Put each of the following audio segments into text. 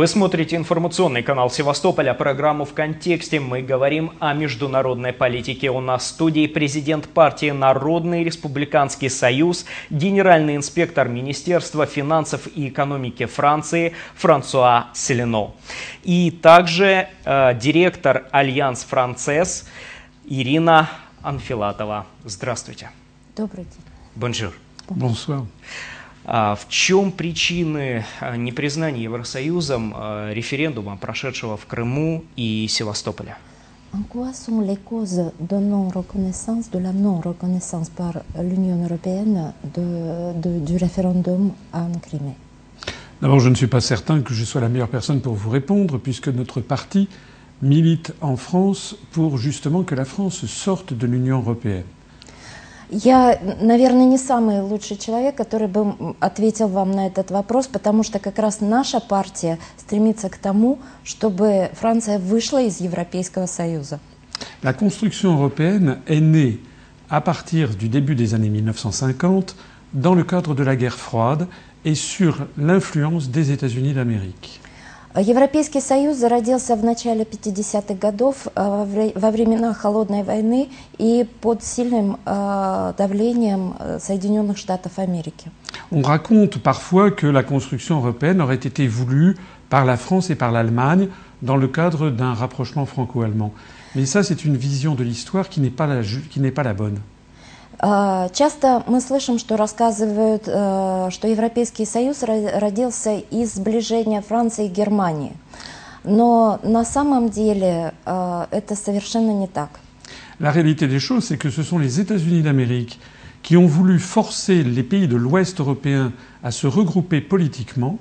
Вы смотрите информационный канал Севастополя, программу «В контексте». Мы говорим о международной политике. У нас в студии президент партии «Народный республиканский союз», генеральный инспектор Министерства финансов и экономики Франции Франсуа Селено. И также э, директор Alliance Française Ирина Анфилатова. Здравствуйте. Добрый день. Bonjour. Bonsoir. А в чем причины а, непризнания Евросоюзом а, референдума, прошедшего в Крыму и Севастополе? En quoi sont les causes de non-reconnaissance, de la non-reconnaissance par l'Union européenne de, de, du référendum en Crimée D'abord, je ne suis pas certain que je sois la meilleure personne pour vous répondre, puisque notre parti milite en France pour justement que la France sorte de l'Union européenne. Я, наверное, не самый лучший человек, который бы ответил вам на этот вопрос, потому что как раз наша партия стремится к тому, чтобы Франция вышла из Европейского Союза. La construction européenne est née à partir du début des années 1950 dans le cadre de la guerre froide et sur l'influence des États-Unis d'Amérique. Европейский Союз зародился в начале 50-х годов э, во вре- во времена Холодной войны и под сильным э, давлением э, Соединенных Штатов Америки. On raconte parfois que la construction européenne aurait été voulue par la France et par l'Allemagne dans le cadre d'un rapprochement franco-allemand. Mais ça, c'est une vision de l'histoire qui n'est pas, la ju- qui n'est pas la bonne. Э, Часто мы слышим, что рассказывают, э, что Европейский Союз ро- родился из сближения Франции и Германии. Но на самом деле э, это совершенно не так. La réalité des choses, c'est que ce sont les États-Unis d'Amérique qui ont voulu forcer les pays de l'Ouest européen à se regrouper politiquement.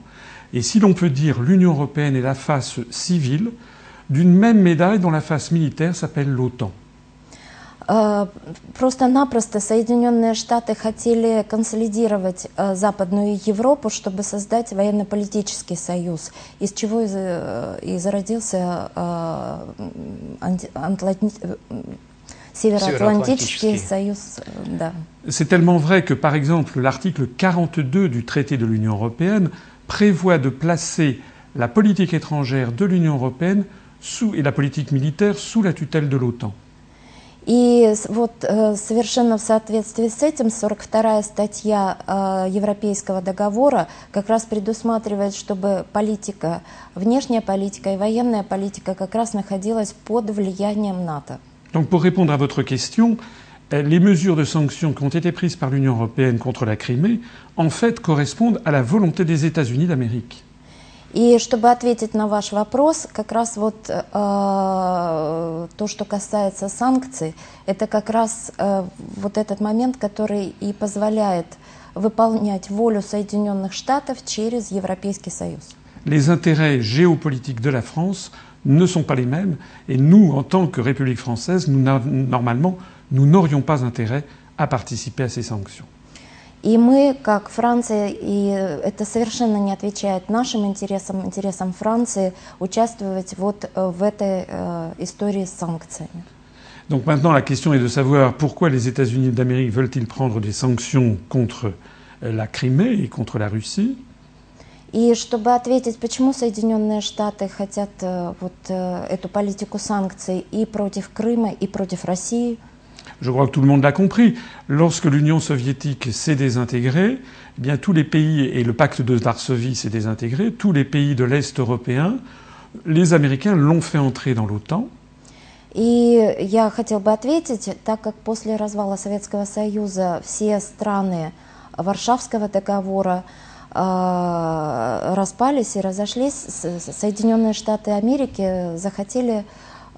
Et si l'on peut dire l'Union européenne est la face civile d'une même médaille dont la face militaire s'appelle l'OTAN. Э, Просто-напросто Соединенные Штаты хотели консолидировать э, Западную Европу, чтобы создать военно-политический союз, из чего и, за- и зародился э, анти- Атланти- э, Североатлантический. Союз. э, Да. C'est tellement vrai que, par exemple, l'article 42 du traité de l'Union européenne prévoit de placer la politique étrangère de l'Union européenne sous, et la politique militaire sous la tutelle de l'OTAN. И вот э, совершенно в соответствии с этим 42-я статья э, Европейского договора как раз предусматривает, чтобы политика, внешняя политика и военная политика как раз находилась под влиянием НАТО. Donc, pour répondre à votre question, euh, les mesures de sanctions qui ont été prises par l'Union européenne contre la Crimée, en fait, correspondent à la volonté des États-Unis d'Amérique. И чтобы ответить на ваш вопрос, как раз вот э, то, что касается санкций, это как раз э, вот этот момент, который и позволяет выполнять волю Соединенных Штатов через Европейский Союз. Les intérêts géopolitiques de la France ne sont pas les mêmes, et nous, en tant que République française, nous, normalement, nous n'aurions pas intérêt à participer à ces sanctions. И мы, как Франция, и это совершенно не отвечает нашим интересам, интересам Франции, участвовать вот э, в этой э, истории с санкциями. Donc maintenant, la question est de savoir pourquoi les États-Unis d'Amérique veulent-ils prendre des sanctions contre euh, la Crimée et contre la Russie. И чтобы ответить, почему Соединенные Штаты хотят э, вот э, эту политику санкций и против Крыма, и против России, Je crois que tout le monde l'a compris. Lorsque l'Union soviétique s'est désintégrée, eh bien tous les pays et le pacte de Varsovie s'est désintégré, tous les pays de l'Est européen, les Américains l'ont fait entrer dans l'OTAN. И я хотел бы ответить, так как после развала Советского Союза все страны Варшавского договора э, распались и разошлись, С- с- Соединенные Штаты Америки захотели э,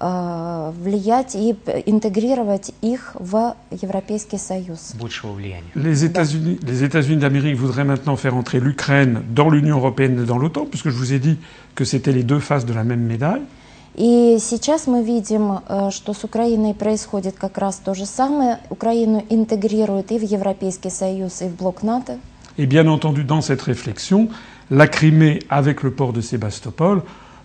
влиять и п- интегрировать их в Европейский Союз. Большего влияния. Les États-Unis les États-Unis d'Amérique voudraient maintenant faire entrer l'Ukraine dans l'Union européenne et dans l'OTAN, puisque je vous ai dit que c'était les deux faces de la même médaille. И сейчас мы видим, э, что с Украиной происходит как раз то же самое. Украину интегрируют и в Европейский Союз, и в блок НАТО. Et bien entendu, dans cette réflexion, la Crimée, avec le port de Sébastopol,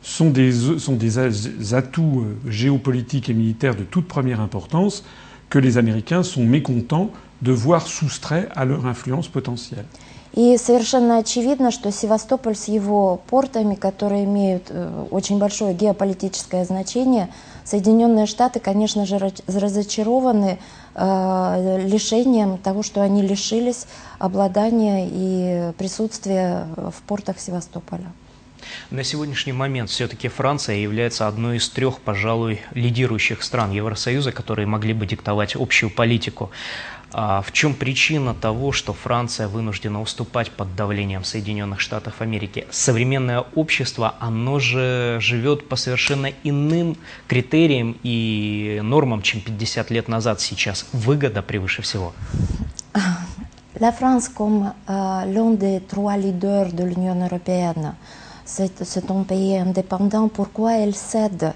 sont des, sont des atouts euh, géopolitiques et militaires de toute première importance que les Américains sont mécontents de voir soustraits à leur influence potentielle. И совершенно очевидно, что Севастополь с его портами, которые имеют э, очень большое геополитическое значение, Соединенные Штаты, конечно же, разочарованы э, лишением того, что они лишились обладания и присутствия в портах Севастополя. На сегодняшний момент все-таки Франция является одной из трех, пожалуй, лидирующих стран Евросоюза, которые могли бы диктовать общую политику. А в чем причина того, что Франция вынуждена уступать под давлением Соединенных Штатов Америки? Современное общество, оно же живет по совершенно иным критериям и нормам, чем 50 лет назад сейчас. Выгода превыше всего. La France, comme euh, l'un des trois leaders de l'Union européenne, c'est un pays indépendant. Pourquoi elle cède euh,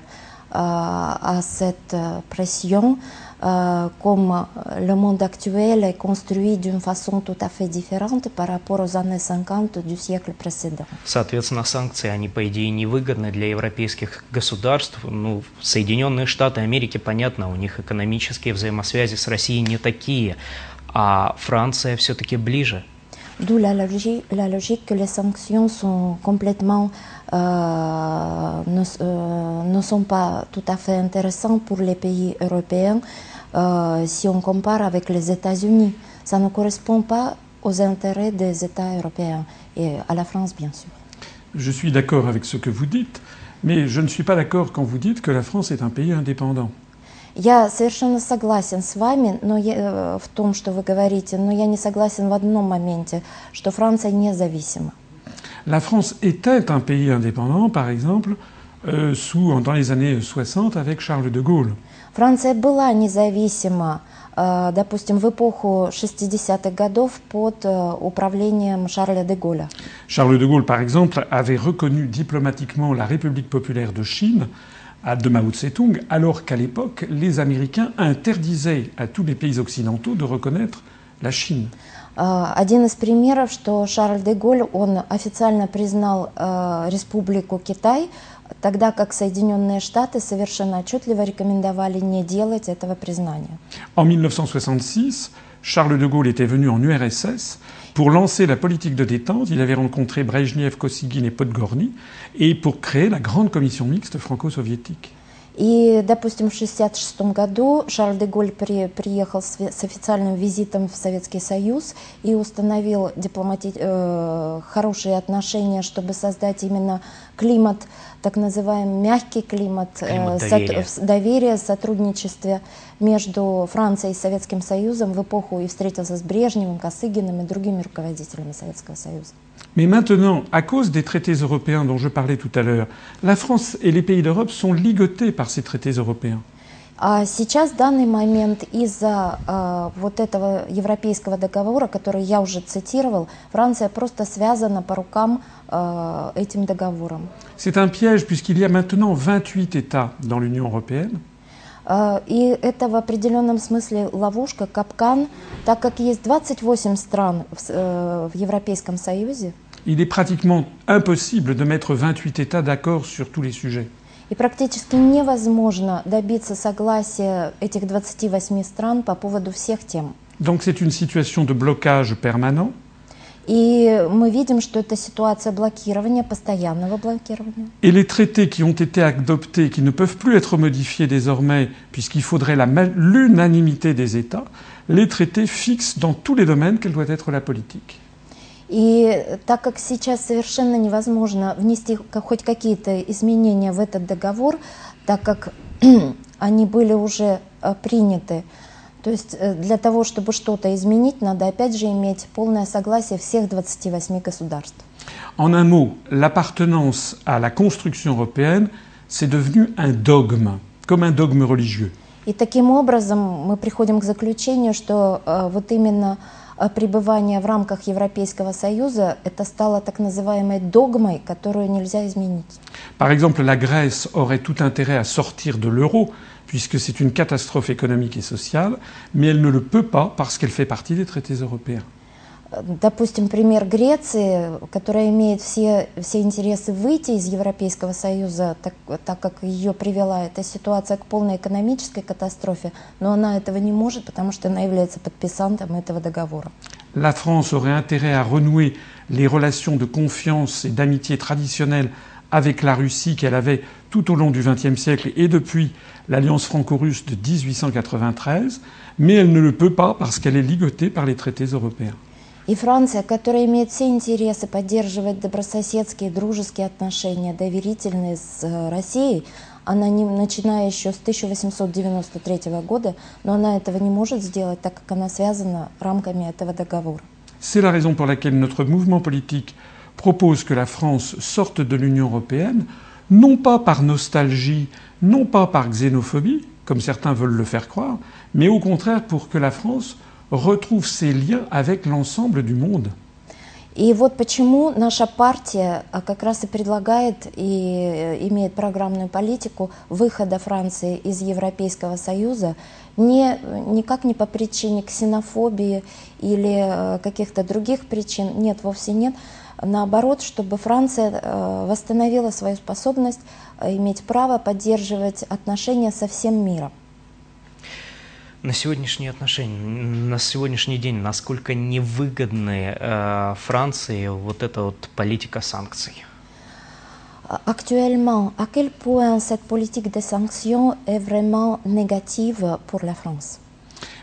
à cette pression Euh, comme le monde actuel est construit d'une façon tout à fait différente par rapport aux années 50 du siècle précédent. Соответственно, санкции, они, по идее, невыгодны для европейских государств. Ну, Соединенные Штаты Америки, понятно, у них экономические взаимосвязи с Россией не такие, а Франция все-таки ближе. D'où la logique, que les sanctions sont complètement euh, ne, euh, ne sont pas tout à fait intéressantes pour les pays européens euh, si on compare avec les États-Unis. Ça ne correspond pas aux intérêts des États européens et à la France, bien sûr. Je suis d'accord avec ce que vous dites, mais je ne suis pas d'accord quand vous dites que la France est un pays indépendant. Я совершенно согласен с вами но я, в том, что вы говорите, но я не согласен в одном моменте, что Франция независима. La France était un pays indépendant, par exemple, euh, sous, dans les années 60 avec Charles de Gaulle. Франция была независима, допустим, в эпоху 60-х годов под управлением Шарля де Голля. Charles de Gaulle, par exemple, avait reconnu diplomatiquement la République populaire de Chine de Mao Tse-tung, alors qu'à l'époque, les Américains interdisaient à tous les pays occidentaux de reconnaître la Chine. Один из примеров, что Шарль де Голь, он официально признал Республику Китай, тогда как Соединенные Штаты совершенно отчетливо рекомендовали не делать этого признания. En 1966, Charles de Gaulle était venu en URSS pour lancer la politique de détente. Il avait rencontré Brezhnev, Kosygin et Podgorny et pour créer la grande commission mixte franco-soviétique. И, допустим, в 1966 году Шарль де Голь при, приехал с, с официальным визитом в Советский Союз и установил дипломати... э, хорошие отношения, чтобы создать именно климат так называемый мягкий климат, климат доверия. Со, доверия, сотрудничестве между Францией и Советским Союзом в эпоху и встретился с Брежневым, Косыгиным и другими руководителями Советского Союза. Mais maintenant, à cause des traités européens dont je parlais tout à l'heure, la France et les pays d'Europe sont ligotés par ces traités européens. А сейчас, в данный момент, из-за э, вот этого европейского договора, который я уже цитировал, Франция просто связана по рукам э, этим договором. C'est un piège puisqu'il y a maintenant 28 États dans l'Union européenne. И это в определенном смысле ловушка, капкан, так как есть 28 стран в, э, в Европейском Союзе. Il est pratiquement impossible de mettre 28 États d'accord sur tous les sujets. И практически невозможно добиться согласия этих 28 стран по поводу всех тем. Donc c'est une situation de blocage permanent. И мы видим, что это ситуация блокирования, постоянного блокирования. Et les traités qui ont été adoptés, qui ne peuvent plus être modifiés désormais, puisqu'il faudrait l'unanimité des États, les traités fixent dans tous les domaines quelle doit être la politique. И так как сейчас совершенно невозможно внести хоть какие-то изменения в этот договор, так как они были уже приняты, то есть для того, чтобы что-то изменить, надо опять же иметь полное согласие всех 28 государств. En un mot, l'appartenance à la construction européenne, c'est devenu un dogme, comme un dogme religieux. И таким образом мы приходим к заключению, что э, вот именно пребывание в рамках Европейского Союза, это стало так называемой догмой, которую нельзя изменить. Par exemple, la Grèce aurait tout intérêt à sortir de l'euro, puisque c'est une catastrophe économique et sociale, mais elle ne le peut pas parce qu'elle fait partie des traités européens. Допустим, пример Греции, которая имеет все, все интересы выйти из Европейского Союза, так, так как ее привела эта ситуация к полной экономической катастрофе, но она этого не может, потому что она является подписантом этого договора. la France aurait intérêt à renouer les relations de confiance et d'amitié traditionnelles avec la Russie qu'elle avait tout au long du XXe siècle et depuis l'alliance franco-russe de 1893, mais elle ne le peut pas parce qu'elle est ligotée par les traités européens. И Франция, которая имеет все интересы поддерживать добрососедские, дружеские отношения, доверительные с э, Россией, она не, начиная еще с 1893 года, но она этого не может сделать, так как она связана рамками этого договора. C'est la raison pour laquelle notre mouvement politique propose que la France sorte de l'Union européenne, non pas par nostalgie, non pas par xénophobie, comme certains veulent le faire croire, mais au contraire pour que la France retrouve ses liens avec l'ensemble du monde. И вот почему наша партия а, как раз и предлагает и э, имеет программную политику выхода Франции из Европейского Союза не, никак не по причине ксенофобии или э, каких-то других причин, нет, вовсе нет. Наоборот, чтобы Франция э, восстановила свою способность иметь право поддерживать отношения со всем миром на сегодняшние отношения, на сегодняшний день, насколько невыгодны э, Франции вот эта вот политика санкций? Actuellement, à quel point cette politique de sanctions est vraiment négative pour la France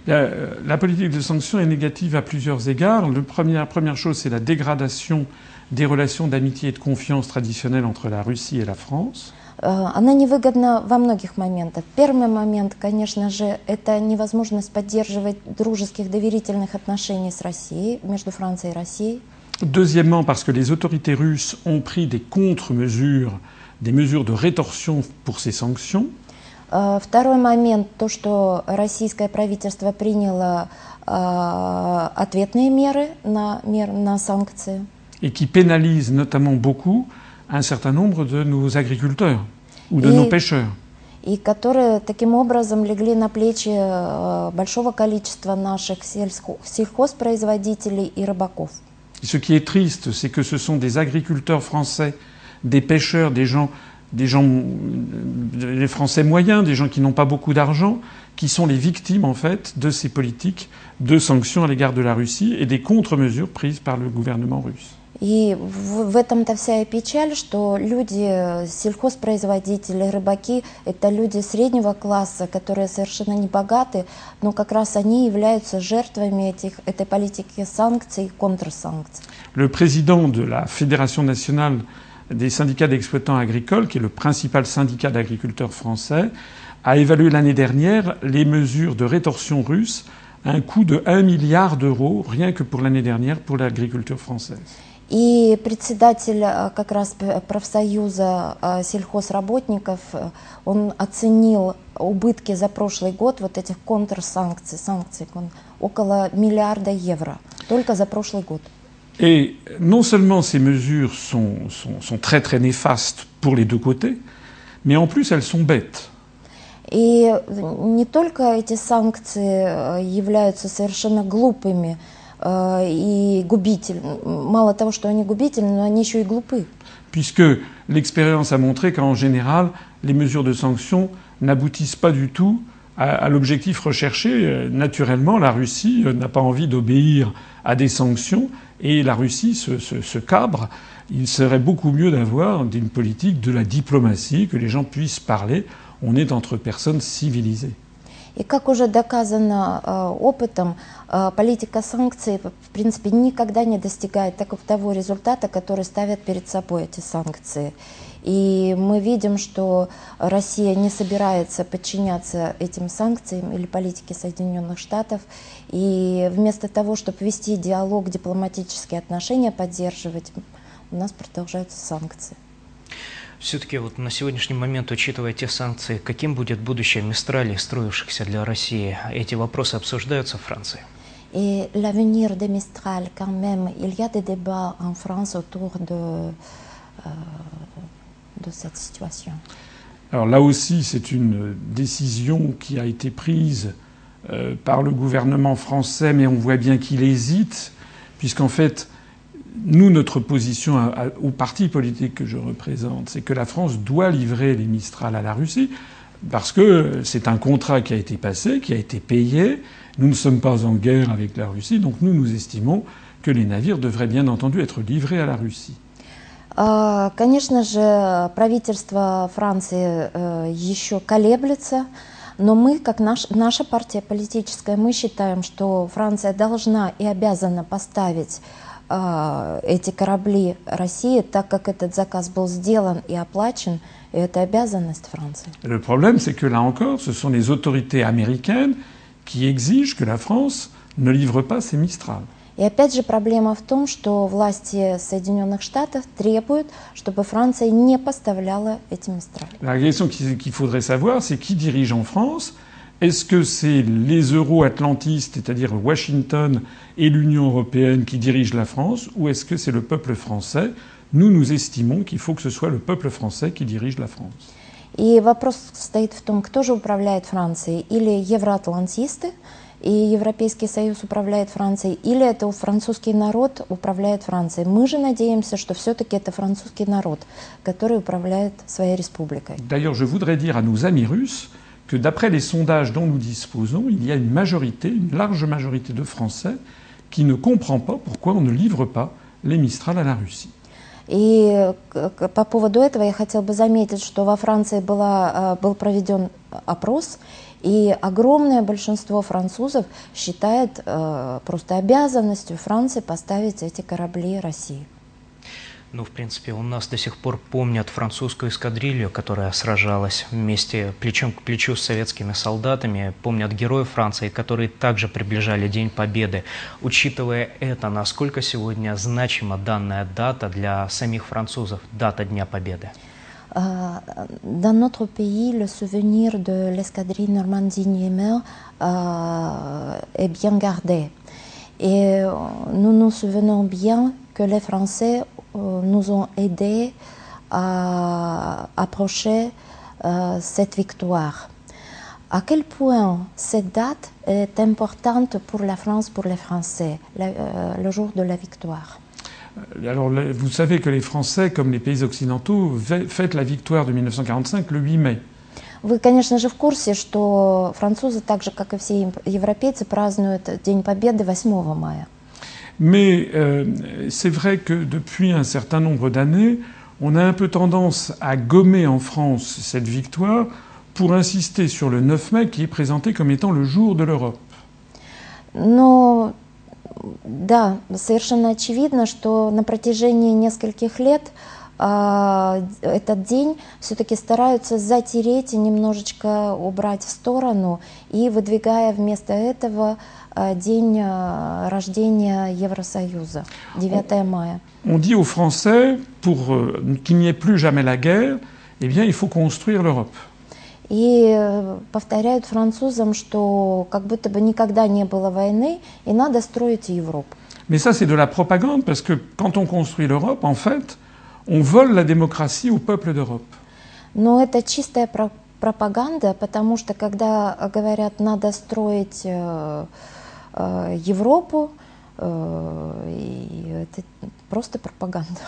euh, la politique de sanctions est négative à plusieurs égards. La première, première chose, c'est la dégradation des relations d'amitié et de confiance traditionnelles entre la Russie et la France. Э, она невыгодна во многих моментах. Первый момент, конечно же, это невозможность поддерживать дружеских доверительных отношений с Россией, между Францией и Россией. Deuxièmement, parce que les autorités russes ont pris des contre-mesures, des mesures de rétorsion pour ces sanctions. Э, второй момент, то, что российское правительство приняло э, ответные меры на, мер, на санкции. Et qui pénalisent notamment beaucoup un certain nombre de nos agriculteurs ou de и, nos pêcheurs. И которые таким образом легли на плечи э, большого количества наших сельхозпроизводителей и рыбаков. Ce qui est triste, c'est que ce sont des agriculteurs français, des pêcheurs, des gens, des gens, les Français moyens, des gens qui n'ont pas beaucoup d'argent, qui sont les victimes en fait de ces politiques de sanctions à l'égard de la Russie et des contre-mesures prises par le gouvernement russe. И в, в этом-то вся и печаль, что люди, сельхозпроизводители, рыбаки, это люди среднего класса, которые совершенно не богаты, но как раз они являются жертвами этих, этой политики санкций и контрсанкций. Le président de la Fédération nationale des syndicats d'exploitants agricoles, qui est le principal syndicat d'agriculteurs français, a évalué l'année dernière les mesures de rétorsion russe à un coût de 1 milliard d'euros, rien que pour l'année dernière, pour l'agriculture française. И председатель как раз профсоюза сельхозработников, он оценил убытки за прошлый год вот этих контрсанкций, санкций, около миллиарда евро, только за прошлый год. Et non seulement ces mesures sont, sont, sont très très néfastes pour les deux côtés, mais en plus elles sont bêtes. И не только эти санкции являются совершенно глупыми, и губитель. Мало того, что они губительны, но они еще и глупы. Puisque l'expérience a montré qu'en général, les mesures de sanctions n'aboutissent pas du tout à, à l'objectif recherché. Naturellement, la Russie n'a pas envie d'obéir à des sanctions et la Russie se, se, se cabre. Il serait beaucoup mieux d'avoir une politique de la diplomatie, que les gens puissent parler. On est entre personnes civilisées. И как уже доказано э, опытом, э, политика санкций в принципе никогда не достигает того результата, который ставят перед собой эти санкции. И мы видим, что Россия не собирается подчиняться этим санкциям или политике Соединенных Штатов. И вместо того, чтобы вести диалог, дипломатические отношения поддерживать, у нас продолжаются санкции. Все-таки вот на сегодняшний момент, учитывая те санкции, каким будет будущее Мистрали, строившихся для России, эти вопросы обсуждаются в Франции? Et l'avenir de Mistral, quand même, il y a des débats en France autour de, euh, de cette situation. Alors là aussi, c'est une décision qui a été prise euh, par le gouvernement français, mais on voit bien qu'il hésite, puisqu'en fait, nous, notre position au parti politique que je représente, c'est que la France doit livrer les Mistral à la Russie, parce que c'est un contrat qui a été passé, qui a été payé, Nous ne sommes pas en guerre avec la Russie, donc nous, nous estimons que les navires devraient bien entendu être livrés à la Russie. А, Конечно же, правительство Франции э, еще колеблется, но мы, как наш- наша партия политическая, мы считаем, что Франция должна и обязана поставить а, эти корабли России, так как этот заказ был сделан и оплачен, и это обязанность Франции. Le problème, c'est que là encore, ce sont les autorités américaines qui exigent que la France ne livre pas ses Mistral. И опять же проблема в том, что власти Соединенных Штатов требуют, чтобы Франция не поставляла эти мистрали. La question qu'il qu'il faudrait savoir, c'est qui dirige en France Est-ce que c'est les euro-atlantistes, c'est-à-dire Washington et l'Union européenne qui dirigent la France, ou est-ce que c'est le peuple français Nous, nous estimons qu'il faut que ce soit le peuple français qui dirige la France. И вопрос стоит в том, кто же управляет Францией. Или евроатлантисты, и Европейский Союз управляет Францией, или это французский народ управляет Францией. Мы же надеемся, что все-таки это французский народ, который управляет своей республикой. D'ailleurs, je voudrais dire à nos amis russes que d'après les sondages dont nous disposons, il y a une majorité, une large majorité de Français qui ne comprend pas pourquoi on ne livre pas les Mistral à la Russie. И к- к- по поводу этого я хотела бы заметить, что во Франции была, э, был проведен опрос, и огромное большинство французов считает э, просто обязанностью Франции поставить эти корабли России. Ну, в принципе, у нас до сих пор помнят французскую эскадрилью, которая сражалась вместе плечом к плечу с советскими солдатами, помнят героев Франции, которые также приближали День Победы. Учитывая это, насколько сегодня значима данная дата для самих французов, дата Дня Победы? Euh, dans notre pays, le souvenir de l'escadrille Normandie-Niemer euh, est bien gardé. Et euh, nous nous souvenons bien que les Français euh, nous ont aidés à approcher euh, cette victoire. À quel point cette date est importante pour la France, pour les Français, la- euh, le jour de la victoire Alors, le- vous savez que les Français, comme les pays occidentaux, ve- fêtent la victoire de 1945 le 8 mai. Вы, конечно же, в курсе, что французы, так же, как и все ем- европейцы, празднуют День Победы 8 мая. Mais euh, c'est vrai que depuis un certain nombre d'années, on a un peu tendance à gommer en France cette victoire pour insister sur le 9 mai qui est présenté comme étant le jour de l'Europe. Но да, совершенно очевидно, что на протяжении нескольких лет а, этот день все-таки стараются затереть и немножечко убрать в сторону, и выдвигая вместо этого а, день а, рождения Евросоюза, 9 мая. On dit aux Français, pour euh, qu'il n'y ait plus jamais la guerre, eh bien, il faut construire l'Europe. И э, повторяют французам, что как будто бы никогда не было войны, и надо строить Европу. Mais ça, c'est de la propagande, parce que quand on construit l'Europe, en fait, on vole la démocratie au peuple d'Europe. Но это чистая про- пропаганда, потому что когда э, говорят, надо строить э, э, Европу, э, и это просто пропаганда.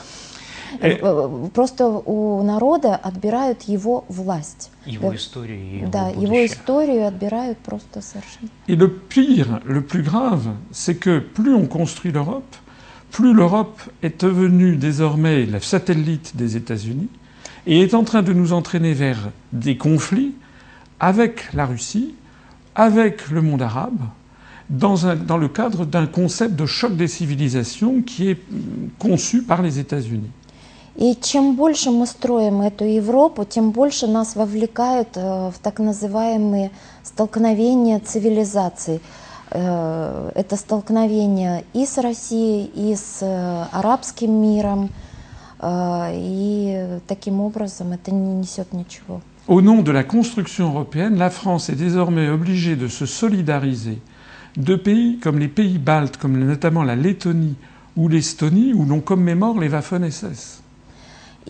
Э. Э, Просто у народа отбирают его власть. Его Да. историю и его Да, его будущее. историю отбирают просто совершенно. Et le pire, le plus grave, c'est que plus on construit l'Europe, plus l'Europe est devenue désormais le satellite des États-Unis et est en train de nous entraîner vers des conflits avec la Russie, avec le monde arabe, dans, un- dans le cadre d'un concept de choc des civilisations qui est mm, conçu par les États-Unis. И чем больше мы строим эту Европу, тем больше нас вовлекают э, в так называемые столкновения цивилизаций. Э, Это столкновение и с Россией, и с э, арабским миром. Э, И таким образом это не несет ничего. Au nom de la construction européenne, la France est désormais obligée de se solidariser de pays comme les pays baltes, comme notamment la Lettonie ou l'Estonie, où l'on commémore les Waffen-SS.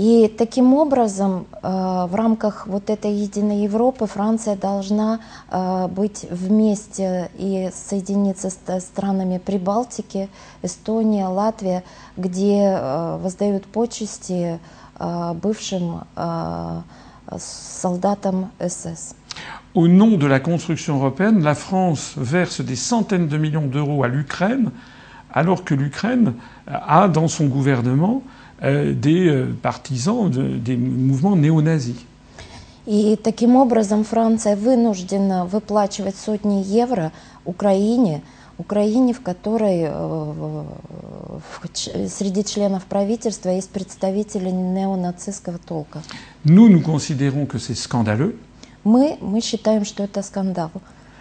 И таким образом э, в рамках вот этой единой Европы Франция должна э, быть вместе и соединиться с т- странами Прибалтики, Эстония, Латвия, где э, воздают почести э, бывшим э, солдатам СС. Au nom de la construction européenne, la France verse des centaines de millions d'euros à l'Ukraine, alors que l'Ukraine a dans son gouvernement euh, des euh, partisans de, des mouvements néo-nazis. И таким образом Франция вынуждена выплачивать сотни евро Украине, Украине, в которой э, среди членов правительства есть представители неонацистского толка. Nous, nous considérons que c'est scandaleux, Мы, мы считаем, что это скандал.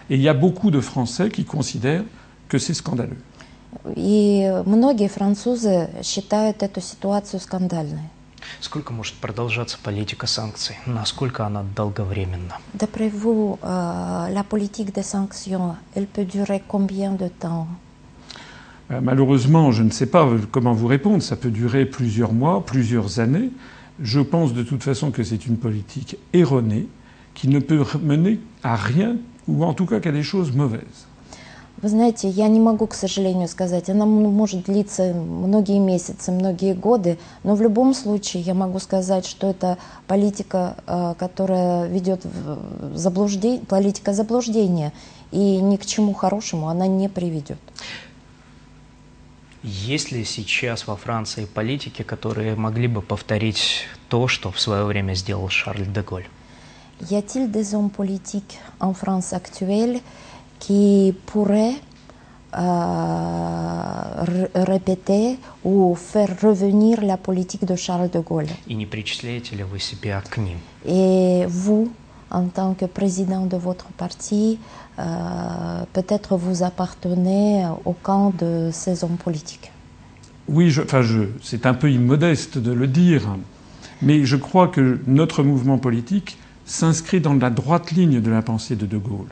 et il y a beaucoup de Français qui considèrent que c'est scandaleux. И многие французы считают эту ситуацию скандальной. Сколько может продолжаться политика санкций? Насколько она долговременна? D'après vous, euh, la politique des sanctions, elle peut durer combien de temps Euh, Malheureusement, je ne sais pas comment vous répondre. Ça peut durer plusieurs mois, plusieurs années. Je pense de toute façon que c'est une politique erronée qui ne peut mener à rien, ou en tout cas qu'à des choses mauvaises. Вы знаете, я не могу, к сожалению, сказать. Она может длиться многие месяцы, многие годы, но в любом случае я могу сказать, что это политика, э, которая ведет в заблуждение, политика заблуждения, и ни к чему хорошему она не приведет. Есть ли сейчас во Франции политики, которые могли бы повторить то, что в свое время сделал Шарль де Голль? Y a-t-il des hommes politiques en France actuelle qui pourrait euh, répéter ou faire revenir la politique de Charles de Gaulle. Et vous, en tant que président de votre parti, euh, peut-être vous appartenez au camp de ces hommes politiques. Oui, enfin, c'est un peu immodeste de le dire, mais je crois que notre mouvement politique s'inscrit dans la droite ligne de la pensée de De Gaulle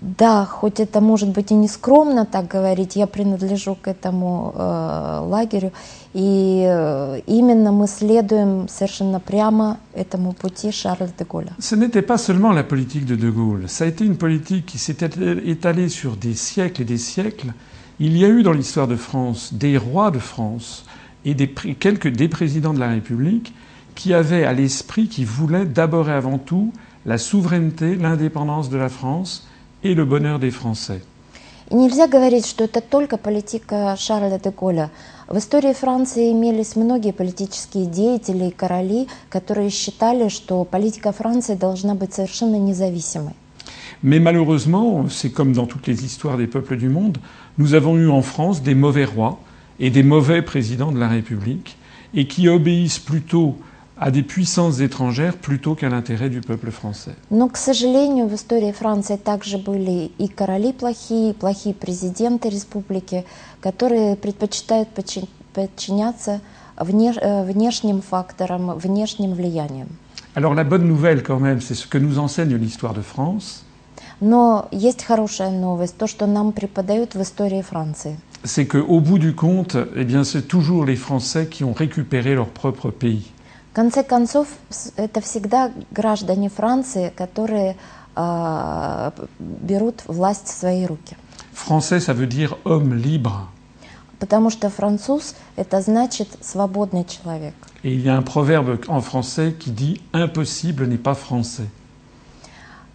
Да, хоть это может быть и не скромно так говорить, я принадлежу к этому э, лагерю, и э, именно мы следуем совершенно прямо этому пути Шарля де Голля. Ce n'était pas seulement la politique de De Gaulle, ça a été une politique qui s'est étalée sur des siècles et des siècles. Il y a eu dans l'histoire de France des rois de France et des, pré- quelques des présidents de la République qui avaient à l'esprit, qui voulaient d'abord et avant tout la souveraineté, l'indépendance de la France et le bonheur des Français. И нельзя говорить, что это только политика Шарля де Голля. В истории Франции имелись многие политические деятели и короли, которые считали, что политика Франции должна быть совершенно независимой. Mais malheureusement, c'est comme dans toutes les histoires des peuples du monde, nous avons eu en France des mauvais rois et des mauvais présidents de la République, et qui obéissent plutôt à des puissances étrangères plutôt qu'à l'intérêt du peuple français. Но, к сожалению, в истории Франции также были и короли плохие, и плохие президенты республики, которые предпочитают подчи- подчиняться вне- э, внешним факторам, внешним влияниям. Alors la bonne nouvelle quand même, c'est ce que nous enseigne l'histoire de France, Но есть хорошая новость, то, что нам преподают в истории Франции. c'est qu'au bout du compte, eh bien, c'est toujours les Français qui ont récupéré leur propre pays. В конце концов, с- это всегда граждане Франции, которые а, берут власть в свои руки. Français, ça veut dire homme libre. Потому что француз – это значит свободный человек. Et il y a un proverbe en français qui dit impossible n'est pas français.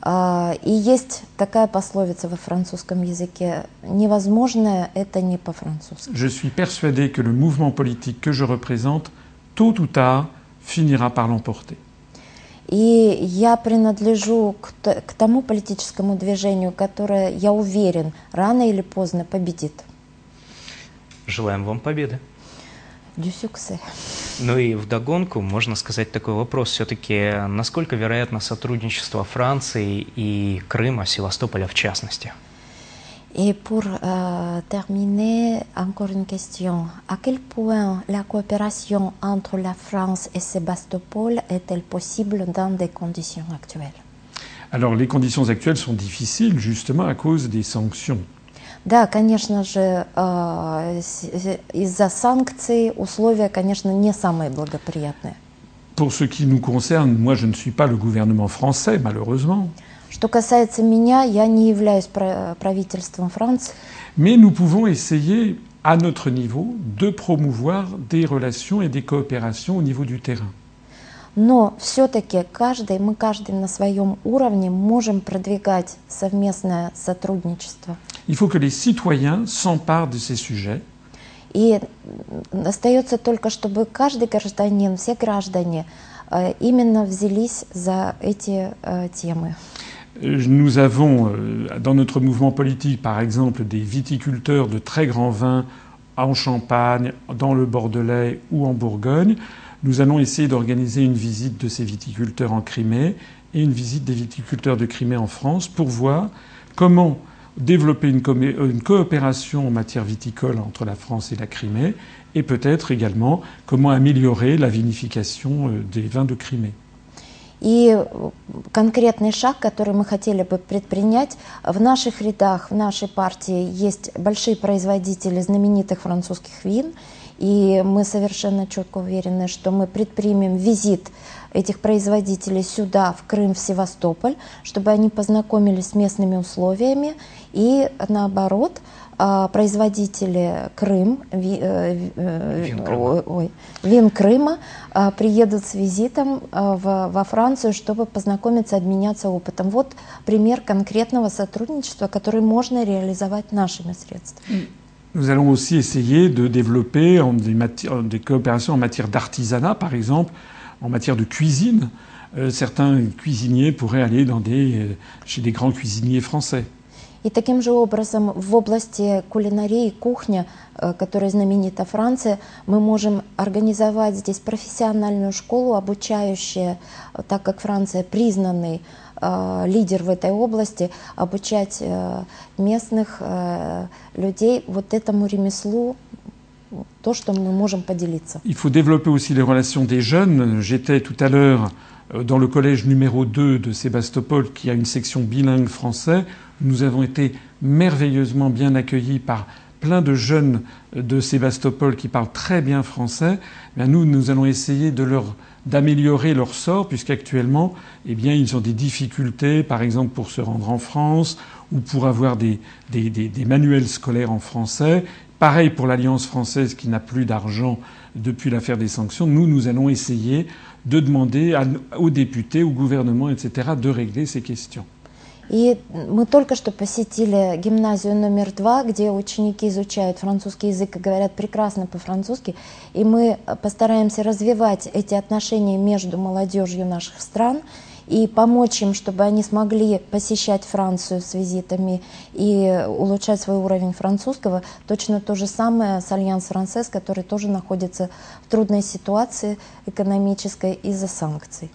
А, И есть такая пословица во французском языке «невозможное – это не по-французски». Je suis persuadé que le mouvement politique que je représente, tôt ou tard, finira par l'emporter. И я принадлежу к, тому политическому движению, которое, я уверен, рано или поздно победит. Желаем вам победы. Du succès. Ну и вдогонку можно сказать такой вопрос. Все-таки насколько вероятно сотрудничество Франции и Крыма, Севастополя в частности? Et pour euh, terminer, encore une question. À quel point la coopération entre la France et Sébastopol est-elle possible dans des conditions actuelles Alors les conditions actuelles sont difficiles justement à cause des sanctions. Да, конечно же, э, с- э, из-за санкций условия, конечно, не самые благоприятные. Pour ce qui nous concerne, moi je ne suis pas le gouvernement français malheureusement, Что касается меня, я не являюсь правительством Франции, mais nous pouvons essayer à notre niveau de promouvoir des relations et des coopérations au niveau du terrain. Но все-таки каждый, мы каждый на своем уровне можем продвигать совместное сотрудничество. Il faut que les citoyens s'emparent de ces sujets. И остается только, чтобы каждый гражданин, все граждане э, именно взялись за эти э, темы. Nous avons euh, dans notre mouvement politique, par exemple, des viticulteurs de très grands vins en Champagne, dans le Bordelais ou en Bourgogne. Nous allons essayer d'organiser une visite de ces viticulteurs en Crimée et une visite des viticulteurs de Crimée en France pour voir comment développer une, une coopération en matière viticole entre la France et la Crimée et peut-être également comment améliorer la vinification euh, des vins de Crimée. И конкретный шаг, который мы хотели бы предпринять, в наших рядах, в нашей партии есть большие производители знаменитых французских вин, и мы совершенно четко уверены, что мы предпримем визит этих производителей сюда, в Крым, в Севастополь, чтобы они познакомились с местными условиями и наоборот – производители Крым, ви, э, э, вин, Крыма. Ой, вин Крыма а, приедут с визитом а, в, во Францию, чтобы познакомиться, обменяться опытом. Вот пример конкретного сотрудничества, который можно реализовать нашими средствами. Nous allons aussi essayer de développer des, des coopérations en matière d'artisanat, par exemple, en matière de cuisine. Euh, certains cuisiniers pourraient aller dans des, euh, chez des grands cuisiniers français. И таким же образом в области кулинарии, кухня, э, которая знаменита Франция, мы можем организовать здесь профессиональную школу, обучающую, э, так как Франция признанный э, лидер в этой области, обучать местных людей вот этому ремеслу, то, что мы можем поделиться. Il faut développer aussi les relations des jeunes. J'étais tout à l'heure dans le collège numéro 2 de Sébastopol, qui a une section bilingue français. Nous avons été merveilleusement bien accueillis par plein de jeunes de Sébastopol qui parlent très bien français. Eh nous, nous allons essayer de leur d'améliorer leur sort, puisqu'actuellement, eh bien, ils ont des difficultés, par exemple, pour se rendre en France ou pour avoir des, des, manuels scolaires en français. Pareil pour l'Alliance française qui n'a plus d'argent depuis l'affaire des sanctions. Nous, nous allons essayer de demander aux députés, au gouvernement, etc., de régler ces questions. И мы только что посетили гимназию номер два, где ученики изучают французский язык и говорят прекрасно по-французски. И мы постараемся развивать эти отношения между молодежью наших стран и помочь им, чтобы они смогли посещать Францию с визитами и улучшать свой уровень французского. Точно то же самое с Альянс Францез, который тоже находится в трудной ситуации экономической из-за санкций.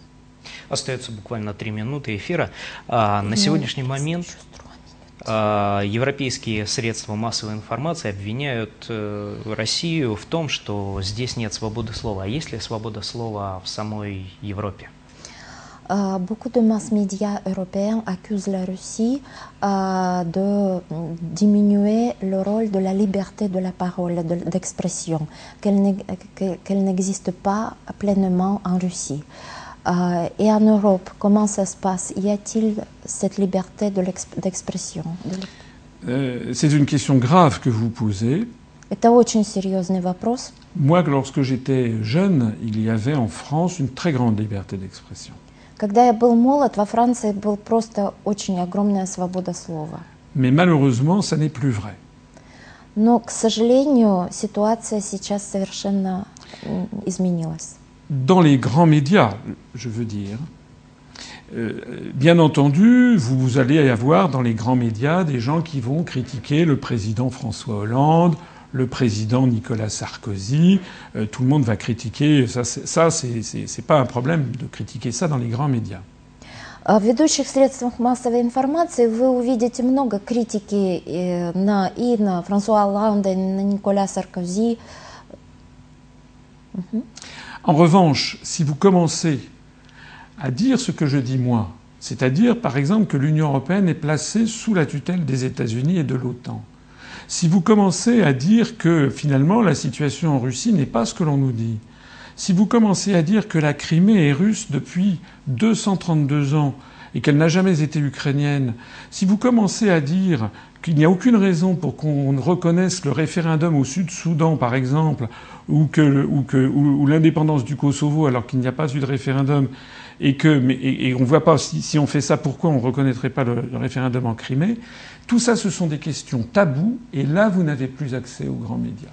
Остается буквально три минуты эфира. А, на сегодняшний момент а, европейские средства массовой информации обвиняют э, Россию в том, что здесь нет свободы слова. А есть ли свобода слова в самой Европе? Uh, beaucoup de mass médias européens accusent la Russie uh, de diminuer le rôle de la liberté de la parole, d'expression, de, qu'elle n'existe pas pleinement en Russie. Euh, et en Europe, comment ça se passe Y a-t-il cette liberté d'expression euh, C'est une question grave que vous posez. Это очень серьезный вопрос. Moi, lorsque j'étais jeune, il y avait en France une très grande liberté d'expression. Когда я был молод, во Франции был просто очень огромная свобода слова. Mais malheureusement, ça n'est plus vrai. Но, к сожалению, ситуация сейчас совершенно изменилась dans les grands médias, je veux dire. Euh, bien entendu, vous allez avoir dans les grands médias des gens qui vont critiquer le président François Hollande, le président Nicolas Sarkozy. Euh, tout le monde va critiquer. Ça, c'est pas un problème de critiquer ça dans les grands médias. В ведущих средствах массовой информации вы увидите много критики на, и на Франсуа Олланда, и на Николя Саркози. En revanche, si vous commencez à dire ce que je dis moi, c'est-à-dire par exemple que l'Union européenne est placée sous la tutelle des États-Unis et de l'OTAN, si vous commencez à dire que finalement la situation en Russie n'est pas ce que l'on nous dit, si vous commencez à dire que la Crimée est russe depuis 232 ans et qu'elle n'a jamais été ukrainienne, si vous commencez à dire qu'il n'y a aucune raison pour qu'on reconnaisse le référendum au Sud-Soudan, par exemple, ou, l'indépendance du Kosovo alors qu'il n'y a pas eu de référendum, et que mais, et, voit pas si, si, on fait ça, pourquoi on ne reconnaîtrait pas le, le, référendum en Crimée. Tout ça, ce sont des questions taboues, et là, vous n'avez plus accès aux grands médias.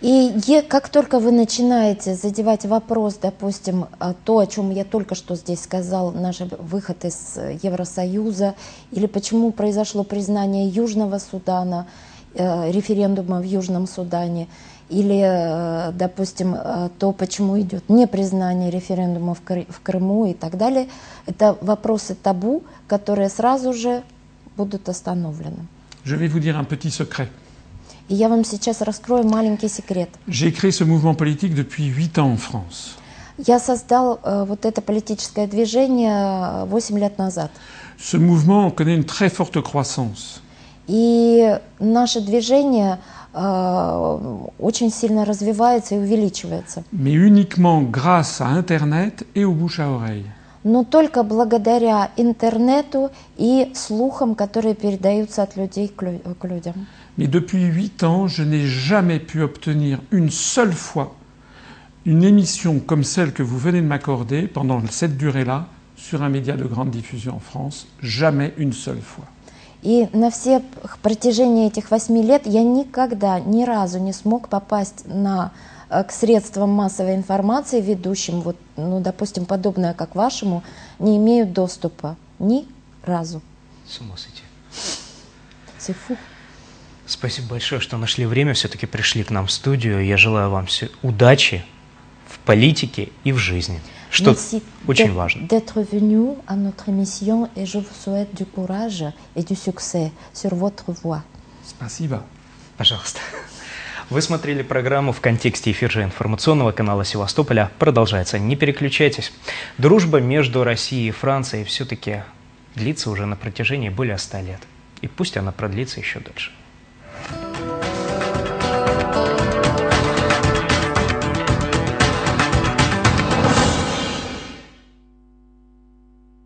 И как только вы начинаете задевать вопрос, допустим, то, о чем я только что здесь сказал, наш выход из Евросоюза, или почему произошло признание Южного Судана, э, референдума в Южном Судане, или, э, допустим, э, то, почему идет непризнание референдума в Крыму и так далее, это вопросы табу, которые сразу же будут остановлены. Je vais vous dire un petit secret. И я вам сейчас раскрою маленький секрет. J'ai créé ce mouvement politique depuis 8 ans en France. Я создал э, вот это политическое движение 8 лет назад. Ce mouvement connaît une très forte croissance. И наше движение э, очень сильно развивается и увеличивается. Mais uniquement grâce à Internet et au bouche à oreille. но только благодаря интернету и слухам, которые передаются от людей к людям. Mais depuis huit ans, je n'ai jamais pu obtenir une seule fois une émission comme celle que vous venez de m'accorder pendant cette durée-là sur un média de grande diffusion en France. Jamais une seule fois. И на все протяжении этих восьми лет я никогда, ни разу не смог попасть на Э, к средствам массовой информации, ведущим, вот, ну, допустим, подобное, как вашему, не имеют доступа ни разу. С ума сойти. Сифу. Спасибо большое, что нашли время, все-таки пришли к нам в студию. Я желаю вам все удачи в политике и в жизни, что Merci очень важно. D'être venu à notre émission et je vous souhaite du courage et du succès sur votre voie. Спасибо. Пожалуйста. Вы смотрели программу в контексте эфир же информационного канала Севастополя. Продолжается. Не переключайтесь. Дружба между Россией и Францией все-таки длится уже на протяжении более ста лет. И пусть она продлится еще дольше.